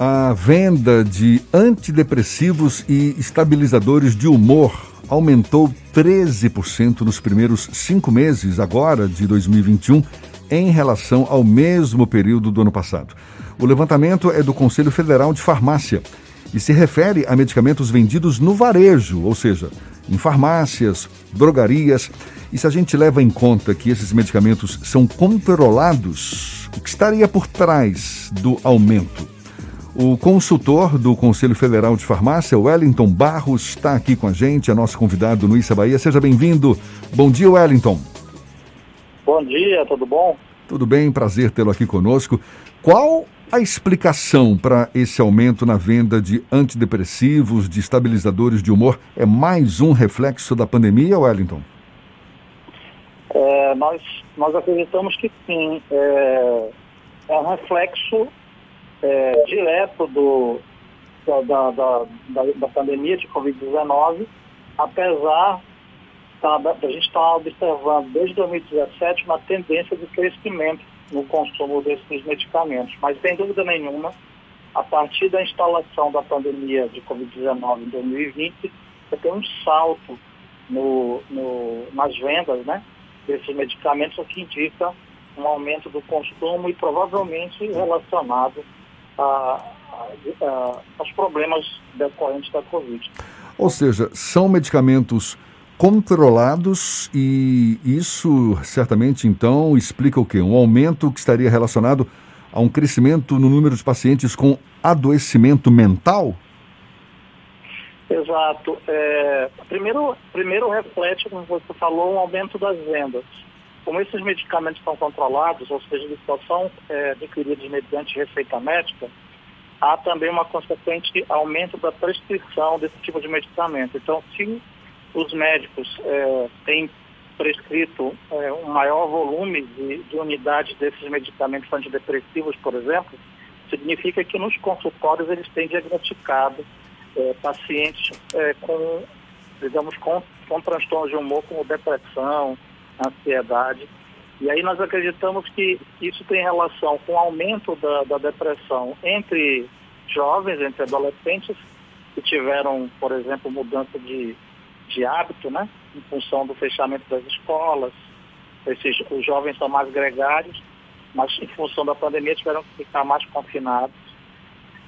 A venda de antidepressivos e estabilizadores de humor aumentou 13% nos primeiros cinco meses, agora de 2021, em relação ao mesmo período do ano passado. O levantamento é do Conselho Federal de Farmácia e se refere a medicamentos vendidos no varejo, ou seja, em farmácias, drogarias. E se a gente leva em conta que esses medicamentos são controlados, o que estaria por trás do aumento? O consultor do Conselho Federal de Farmácia, Wellington Barros, está aqui com a gente, é nosso convidado no Issa Bahia. Seja bem-vindo. Bom dia, Wellington. Bom dia, tudo bom? Tudo bem, prazer tê-lo aqui conosco. Qual a explicação para esse aumento na venda de antidepressivos, de estabilizadores de humor, é mais um reflexo da pandemia, Wellington? É, nós, nós acreditamos que sim. É, é um reflexo é, direto do, da, da, da, da pandemia de Covid-19, apesar da, da, a gente estar tá observando desde 2017 uma tendência de crescimento no consumo desses medicamentos. Mas, sem dúvida nenhuma, a partir da instalação da pandemia de Covid-19 em 2020, você tem um salto no, no, nas vendas né, desses medicamentos, o que indica um aumento do consumo e provavelmente relacionado a, a, aos problemas decorrentes da Covid. Ou seja, são medicamentos controlados e isso certamente então explica o quê? Um aumento que estaria relacionado a um crescimento no número de pacientes com adoecimento mental? Exato. É, primeiro, primeiro reflete, como você falou, um aumento das vendas. Como esses medicamentos são controlados, ou seja, eles só são é, adquiridos mediante receita médica, há também uma consequente aumento da prescrição desse tipo de medicamento. Então, se os médicos é, têm prescrito é, um maior volume de, de unidades desses medicamentos antidepressivos, por exemplo, significa que nos consultórios eles têm diagnosticado é, pacientes é, com, digamos, com, com transtornos de humor, como depressão, ansiedade. E aí nós acreditamos que isso tem relação com o aumento da, da depressão entre jovens, entre adolescentes, que tiveram, por exemplo, mudança de de hábito, né? Em função do fechamento das escolas. Esses, os jovens são mais gregários, mas em função da pandemia tiveram que ficar mais confinados.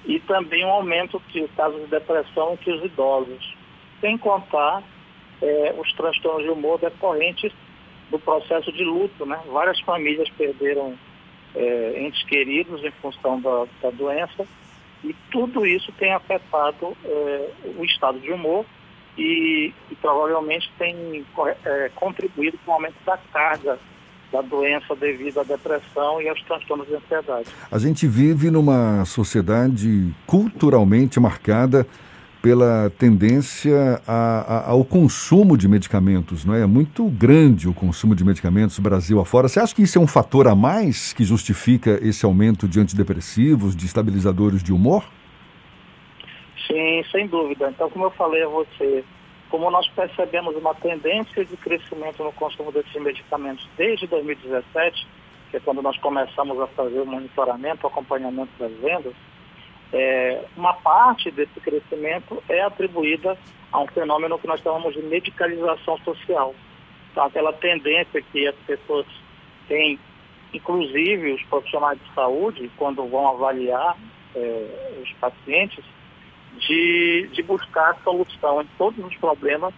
E também um aumento de casos de depressão entre os idosos. Sem contar é, os transtornos de humor decorrentes do processo de luto, né? Várias famílias perderam é, entes queridos em função da, da, doença e tudo isso tem afetado é, o estado de humor e, e provavelmente tem é, contribuído com o aumento da carga da doença devido à depressão e aos transtornos de ansiedade. A gente vive numa sociedade culturalmente marcada pela tendência a, a, ao consumo de medicamentos, não é? é? muito grande o consumo de medicamentos Brasil afora. Você acha que isso é um fator a mais que justifica esse aumento de antidepressivos, de estabilizadores de humor? Sim, sem dúvida. Então, como eu falei a você, como nós percebemos uma tendência de crescimento no consumo desses medicamentos desde 2017, que é quando nós começamos a fazer o monitoramento, o acompanhamento das vendas, é, uma parte desse crescimento é atribuída a um fenômeno que nós chamamos de medicalização social. Então, aquela tendência que as pessoas têm, inclusive os profissionais de saúde, quando vão avaliar é, os pacientes, de, de buscar solução em todos os problemas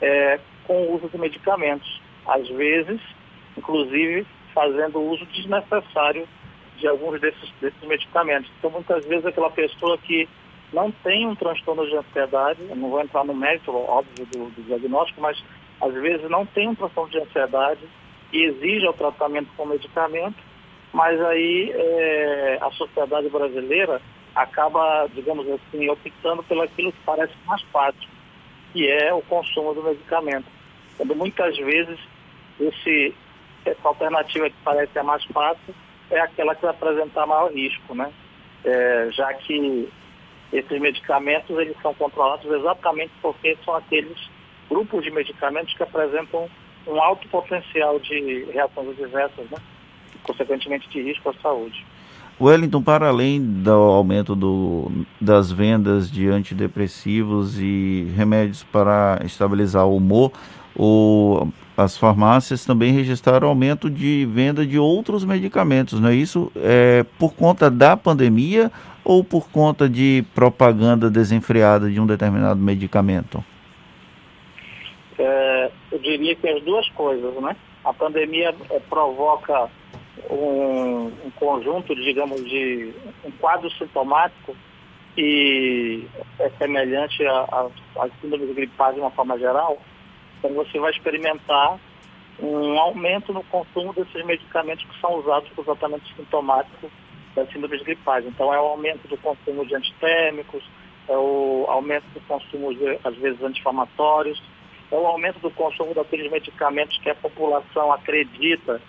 é, com o uso de medicamentos. Às vezes, inclusive, fazendo uso desnecessário de alguns desses, desses medicamentos. Então, muitas vezes, aquela pessoa que não tem um transtorno de ansiedade, eu não vou entrar no mérito, óbvio, do, do diagnóstico, mas às vezes não tem um transtorno de ansiedade e exige o tratamento com medicamento, mas aí é, a sociedade brasileira acaba, digamos assim, optando pelo aquilo que parece mais fácil, que é o consumo do medicamento. Quando muitas vezes esse, essa alternativa que parece a mais fácil é aquela que vai apresentar maior risco, né? É, já que esses medicamentos eles são controlados exatamente porque são aqueles grupos de medicamentos que apresentam um alto potencial de reações adversas, né? consequentemente de risco à saúde. Wellington, para além do aumento do, das vendas de antidepressivos e remédios para estabilizar o humor, o, as farmácias também registraram aumento de venda de outros medicamentos, não é isso? É, por conta da pandemia ou por conta de propaganda desenfreada de um determinado medicamento? É, eu diria que as duas coisas, né? A pandemia é, provoca um, um, conjunto, digamos, de um quadro sintomático que é semelhante às síndromes gripais de uma forma geral, então você vai experimentar um aumento no consumo desses medicamentos que são usados para o tratamento sintomático das síndromes gripais. Então é o aumento do consumo de antitérmicos, é o aumento do consumo de, às vezes, anti-inflamatórios, é o aumento do consumo daqueles medicamentos que a população acredita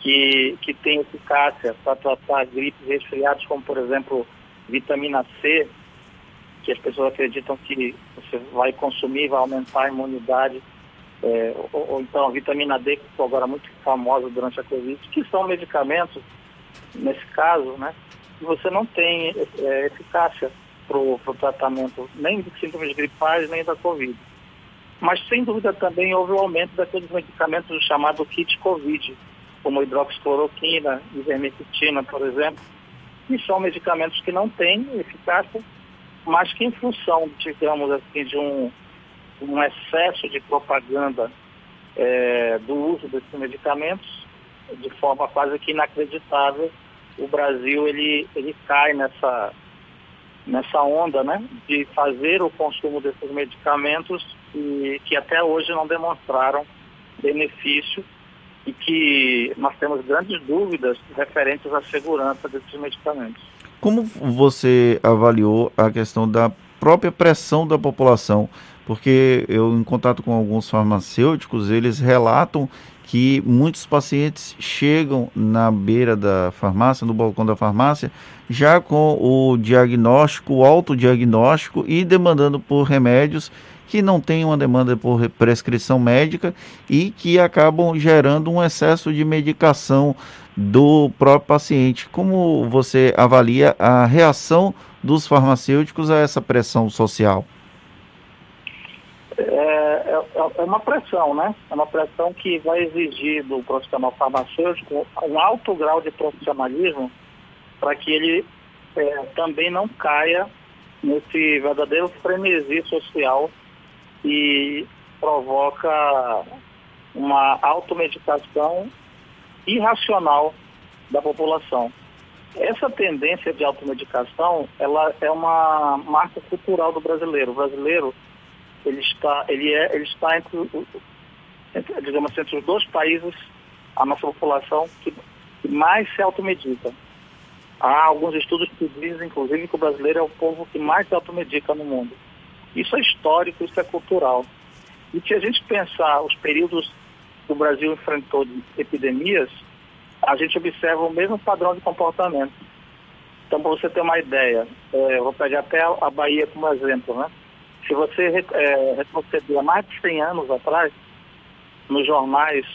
que, que tem eficácia para tratar gripes resfriados, como por exemplo vitamina C, que as pessoas acreditam que você vai consumir, vai aumentar a imunidade, é, ou, ou, então a vitamina D, que ficou agora muito famosa durante a Covid, que são medicamentos, nesse caso, né, que você não tem é, eficácia para o tratamento nem de sintomas gripais, nem da Covid. Mas, sem dúvida, também houve o aumento daqueles medicamentos chamados kit Covid, como hidroxicloroquina, ivermectina, por exemplo, que são medicamentos que não têm eficácia, mas que em função, digamos assim, de um, um excesso de propaganda é, do uso desses medicamentos, de forma quase que inacreditável, o Brasil ele, ele cai nessa, nessa onda né, de fazer o consumo desses medicamentos e que até hoje não demonstraram benefício e que nós temos grandes dúvidas referentes à segurança desses medicamentos. Como você avaliou a questão da própria pressão da população? Porque eu, em contato com alguns farmacêuticos, eles relatam que muitos pacientes chegam na beira da farmácia, no balcão da farmácia, já com o diagnóstico, o autodiagnóstico e demandando por remédios que não têm uma demanda por prescrição médica e que acabam gerando um excesso de medicação do próprio paciente. Como você avalia a reação dos farmacêuticos a essa pressão social? É, é, é, uma pressão, né? É uma pressão que vai exigir do profissional farmacêutico um alto grau de profissionalismo para que ele é, também não caia nesse verdadeiro frenesi social e provoca uma automedicação irracional da população. Essa tendência de automedicação, ela é uma marca cultural do brasileiro. O brasileiro, ele está, ele é, ele está entre, entre digamos assim, entre os dois países, a nossa população que mais se automedica. Há alguns estudos que dizem, inclusive, que o brasileiro é o povo que mais se automedica no mundo. Isso é histórico, isso é cultural. E se a gente pensar os períodos que o Brasil enfrentou de epidemias, a gente observa o mesmo padrão de comportamento. Então, para você ter uma ideia, é, vou pegar até a Bahia como exemplo, né? Se você é, retroceder mais de 100 anos atrás, nos jornais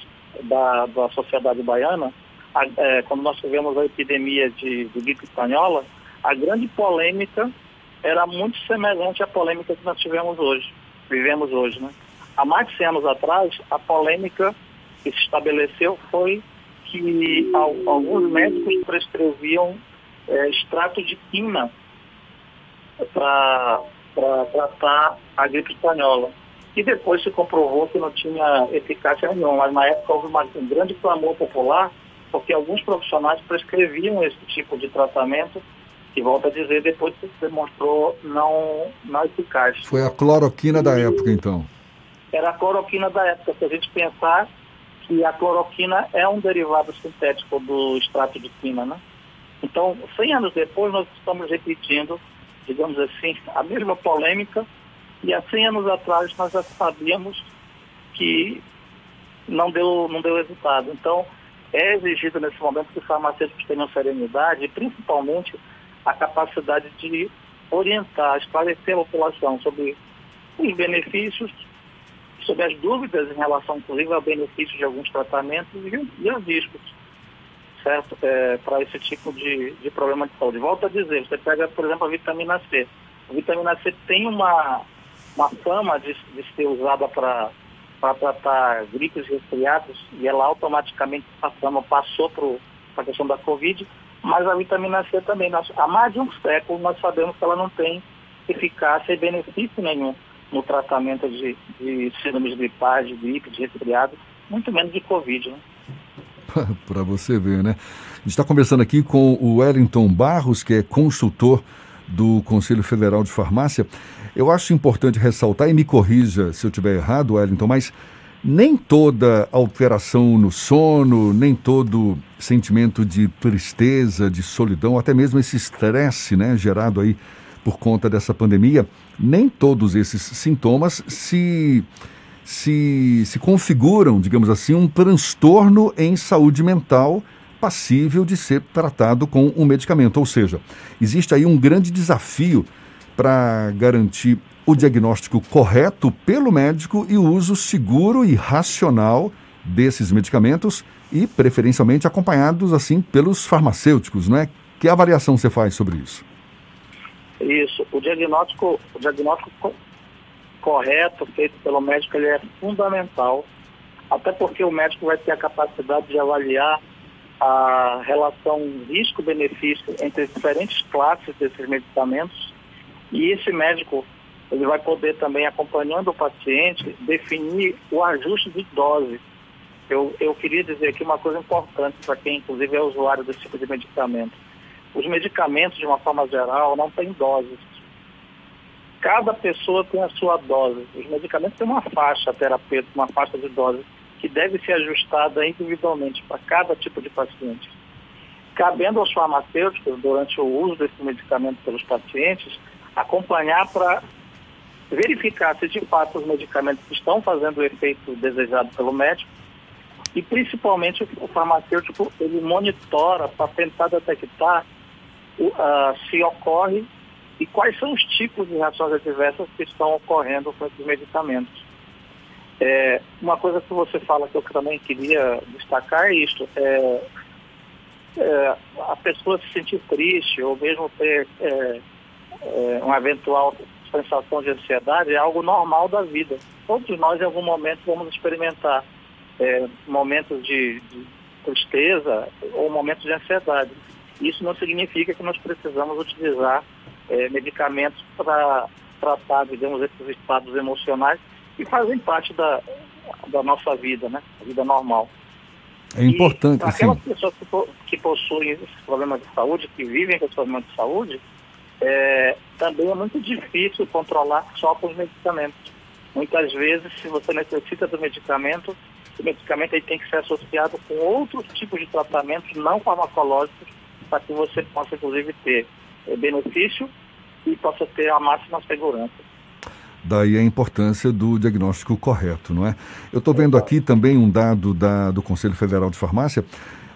da, da sociedade baiana, a, é, quando nós tivemos a epidemia de, de gripe espanhola, a grande polêmica era muito semelhante à polêmica que nós tivemos hoje, vivemos hoje, né? Há mais de 100 anos atrás, a polêmica que se estabeleceu foi que alguns médicos prescreviam é, extrato de quina para tratar a gripe espanhola. E depois se comprovou que não tinha eficácia nenhuma, mas na época houve uma, um grande clamor popular, porque alguns profissionais prescreviam esse tipo de tratamento que volta a dizer, depois se demonstrou não, não eficaz. Foi a cloroquina da época, então? Era a cloroquina da época, se a gente pensar que a cloroquina é um derivado sintético do extrato de quina, né? Então, 100 anos depois, nós estamos repetindo, digamos assim, a mesma polêmica, e há 100 anos atrás nós já sabíamos que não deu, não deu resultado. Então, é exigido nesse momento que os farmacêuticos tenham serenidade e, principalmente, a capacidade de orientar, esclarecer a população sobre os benefícios, sobre as dúvidas em relação, inclusive, ao benefício de alguns tratamentos e, e os riscos. Certo? É, para esse tipo de, de problema de saúde. Volto a dizer, você pega, por exemplo, a vitamina C. A vitamina C tem uma, uma fama de, de ser usada para para tratar gripes e resfriados e ela automaticamente passando, passou para a questão da Covid, mas a vitamina C também. Nós, há mais de um século nós sabemos que ela não tem eficácia e benefício nenhum no tratamento de, de síndromes gripais, de gripe, de resfriado, muito menos de Covid. Né? Para você ver, né? A gente está conversando aqui com o Wellington Barros, que é consultor do Conselho Federal de Farmácia. Eu acho importante ressaltar, e me corrija se eu estiver errado, Wellington, mas nem toda alteração no sono, nem todo sentimento de tristeza, de solidão, até mesmo esse estresse né, gerado aí por conta dessa pandemia, nem todos esses sintomas se, se, se configuram, digamos assim, um transtorno em saúde mental passível de ser tratado com um medicamento. Ou seja, existe aí um grande desafio para garantir o diagnóstico correto pelo médico e o uso seguro e racional desses medicamentos e preferencialmente acompanhados assim pelos farmacêuticos, né? Que avaliação você faz sobre isso? Isso, o diagnóstico, o diagnóstico correto feito pelo médico ele é fundamental, até porque o médico vai ter a capacidade de avaliar a relação risco-benefício entre diferentes classes desses medicamentos e esse médico ele vai poder também, acompanhando o paciente, definir o ajuste de dose. Eu, eu queria dizer aqui uma coisa importante para quem, inclusive, é usuário desse tipo de medicamento. Os medicamentos, de uma forma geral, não têm doses. Cada pessoa tem a sua dose. Os medicamentos têm uma faixa terapêutica, uma faixa de dose, que deve ser ajustada individualmente para cada tipo de paciente. Cabendo aos farmacêuticos, durante o uso desse medicamento pelos pacientes, acompanhar para verificar se de fato os medicamentos estão fazendo o efeito desejado pelo médico e principalmente o farmacêutico ele monitora para tentar detectar uh, se ocorre e quais são os tipos de reações adversas que estão ocorrendo com esses medicamentos. É, uma coisa que você fala que eu também queria destacar é isto. É, é, a pessoa se sentir triste ou mesmo ter é, é, uma eventual sensação de ansiedade é algo normal da vida. Todos nós, em algum momento, vamos experimentar é, momentos de, de, tristeza ou momentos de ansiedade. Isso não significa que nós precisamos utilizar é, medicamentos para tratar, digamos, esses estados emocionais que fazem parte da, da nossa vida, né? A vida normal. É importante, e aquelas pessoas que, que possuem esses problemas de saúde, que vivem com esses problemas de saúde, é, também é muito difícil controlar só com os medicamentos. Muitas vezes, se você necessita do medicamento, o medicamento aí tem que ser associado com outros tipos de tratamentos não farmacológicos para que você possa, inclusive, ter é, benefício e possa ter a máxima segurança. Daí a importância do diagnóstico correto, não é? Eu estou vendo aqui também um dado da, do Conselho Federal de Farmácia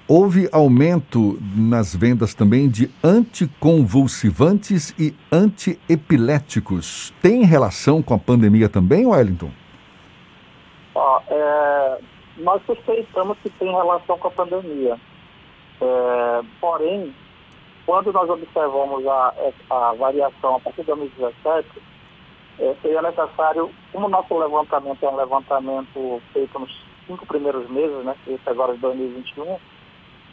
Houve aumento nas vendas também de anticonvulsivantes e antiepiléticos. Tem relação com a pandemia também, Wellington? Ó, é, nós suspeitamos que tem relação com a pandemia. É, porém, quando nós observamos a, a variação a partir de 2017, é, seria necessário, como o nosso levantamento é um levantamento feito nos cinco primeiros meses, né, esse agora de 2021,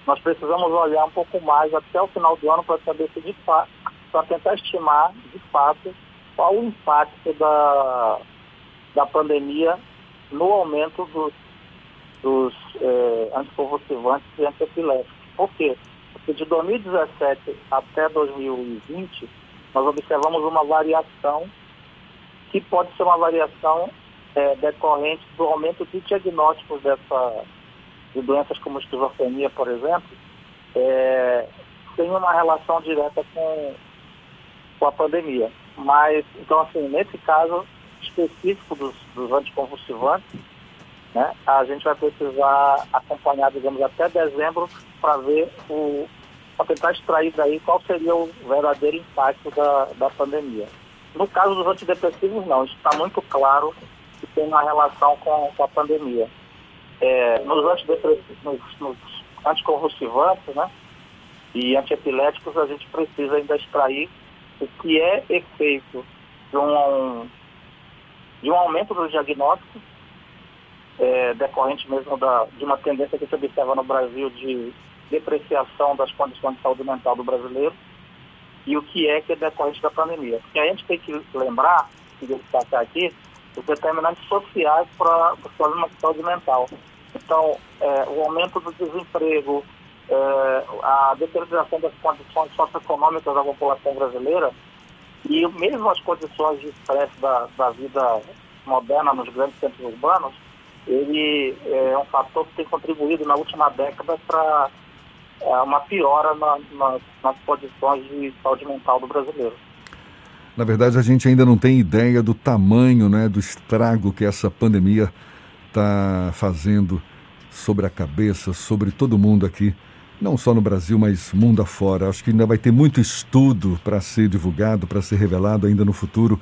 nós precisamos olhar um pouco mais até o final do ano para saber se de fato, para tentar estimar de fato qual o impacto da, da pandemia no aumento dos, dos é, anticonvulsivantes e antiepiléticos. Por quê? Porque de 2017 até 2020, nós observamos uma variação que pode ser uma variação é, decorrente do aumento de diagnósticos dessa de doenças como esquizofrenia, por exemplo, é, tem uma relação direta com, com a pandemia. Mas, então, assim, nesse caso específico dos, dos anticonvulsivantes, né, a gente vai precisar acompanhar, digamos, até dezembro para ver o para tentar extrair daí qual seria o verdadeiro impacto da, da pandemia. No caso dos antidepressivos, não. Está muito claro que tem uma relação com, com a pandemia. É, nos antidepressivos, nos, nos anticonvulsivantes, né? E antiepiléticos, a gente precisa ainda extrair o que é efeito de um, de um aumento do diagnóstico, é, decorrente mesmo da, de uma tendência que se observa no Brasil de depreciação das condições de saúde mental do brasileiro, e o que é que é decorrente da pandemia. Porque a gente tem que lembrar, e destacar aqui, os determinantes sociais para os problemas de saúde mental. Então, é, o aumento do desemprego, é, a deterioração das condições socioeconômicas da população brasileira e mesmo as condições de estresse da, da vida moderna nos grandes centros urbanos, ele é um fator que tem contribuído na última década para é, uma piora na, na, nas condições de saúde mental do brasileiro. Na verdade, a gente ainda não tem ideia do tamanho, né, do estrago que essa pandemia está fazendo sobre a cabeça, sobre todo mundo aqui, não só no Brasil, mas mundo afora. Acho que ainda vai ter muito estudo para ser divulgado, para ser revelado ainda no futuro,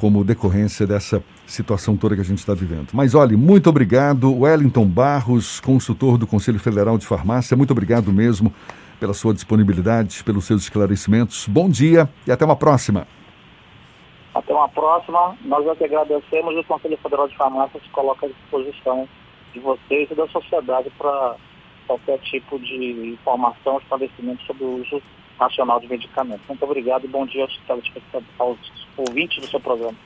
como decorrência dessa situação toda que a gente está vivendo. Mas olhe, muito obrigado, Wellington Barros, consultor do Conselho Federal de Farmácia, muito obrigado mesmo pela sua disponibilidade, pelos seus esclarecimentos. Bom dia e até uma próxima. Até uma próxima. Nós é que agradecemos e o Conselho Federal de Farmácia se coloca à disposição de vocês e da sociedade para qualquer tipo de informação, esclarecimento sobre o uso nacional de medicamentos. Muito obrigado e bom dia aos, aos ouvintes do seu programa.